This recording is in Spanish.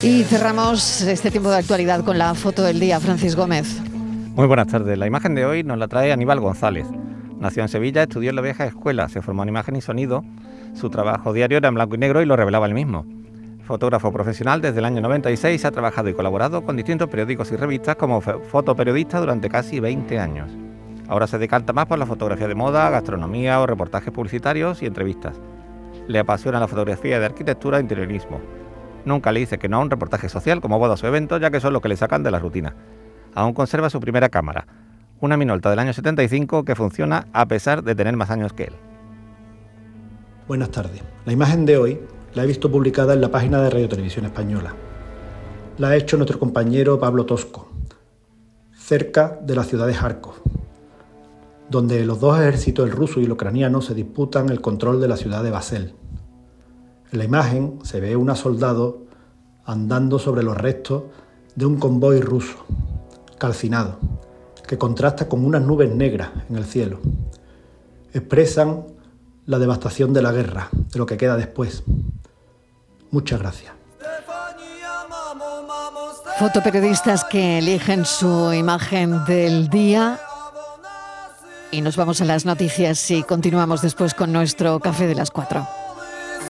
Y cerramos este tiempo de actualidad con la foto del día, Francis Gómez. Muy buenas tardes. La imagen de hoy nos la trae Aníbal González. Nació en Sevilla, estudió en la vieja escuela, se formó en imagen y sonido. Su trabajo diario era en blanco y negro y lo revelaba él mismo. Fotógrafo profesional desde el año 96, ha trabajado y colaborado con distintos periódicos y revistas como fotoperiodista durante casi 20 años. Ahora se decanta más por la fotografía de moda, gastronomía o reportajes publicitarios y entrevistas. Le apasiona la fotografía de arquitectura e interiorismo Nunca le dice que no a un reportaje social como bodas o eventos, ya que son lo que le sacan de la rutina. Aún conserva su primera cámara, una Minolta del año 75 que funciona a pesar de tener más años que él. Buenas tardes. La imagen de hoy la he visto publicada en la página de Radio Televisión Española. La ha hecho nuestro compañero Pablo Tosco, cerca de la ciudad de Kharkov, donde los dos ejércitos, el ruso y el ucraniano, se disputan el control de la ciudad de Basel. En la imagen se ve una soldado andando sobre los restos de un convoy ruso, calcinado, que contrasta con unas nubes negras en el cielo. Expresan la devastación de la guerra, de lo que queda después. Muchas gracias. Fotoperiodistas que eligen su imagen del día. Y nos vamos a las noticias y continuamos después con nuestro café de las cuatro.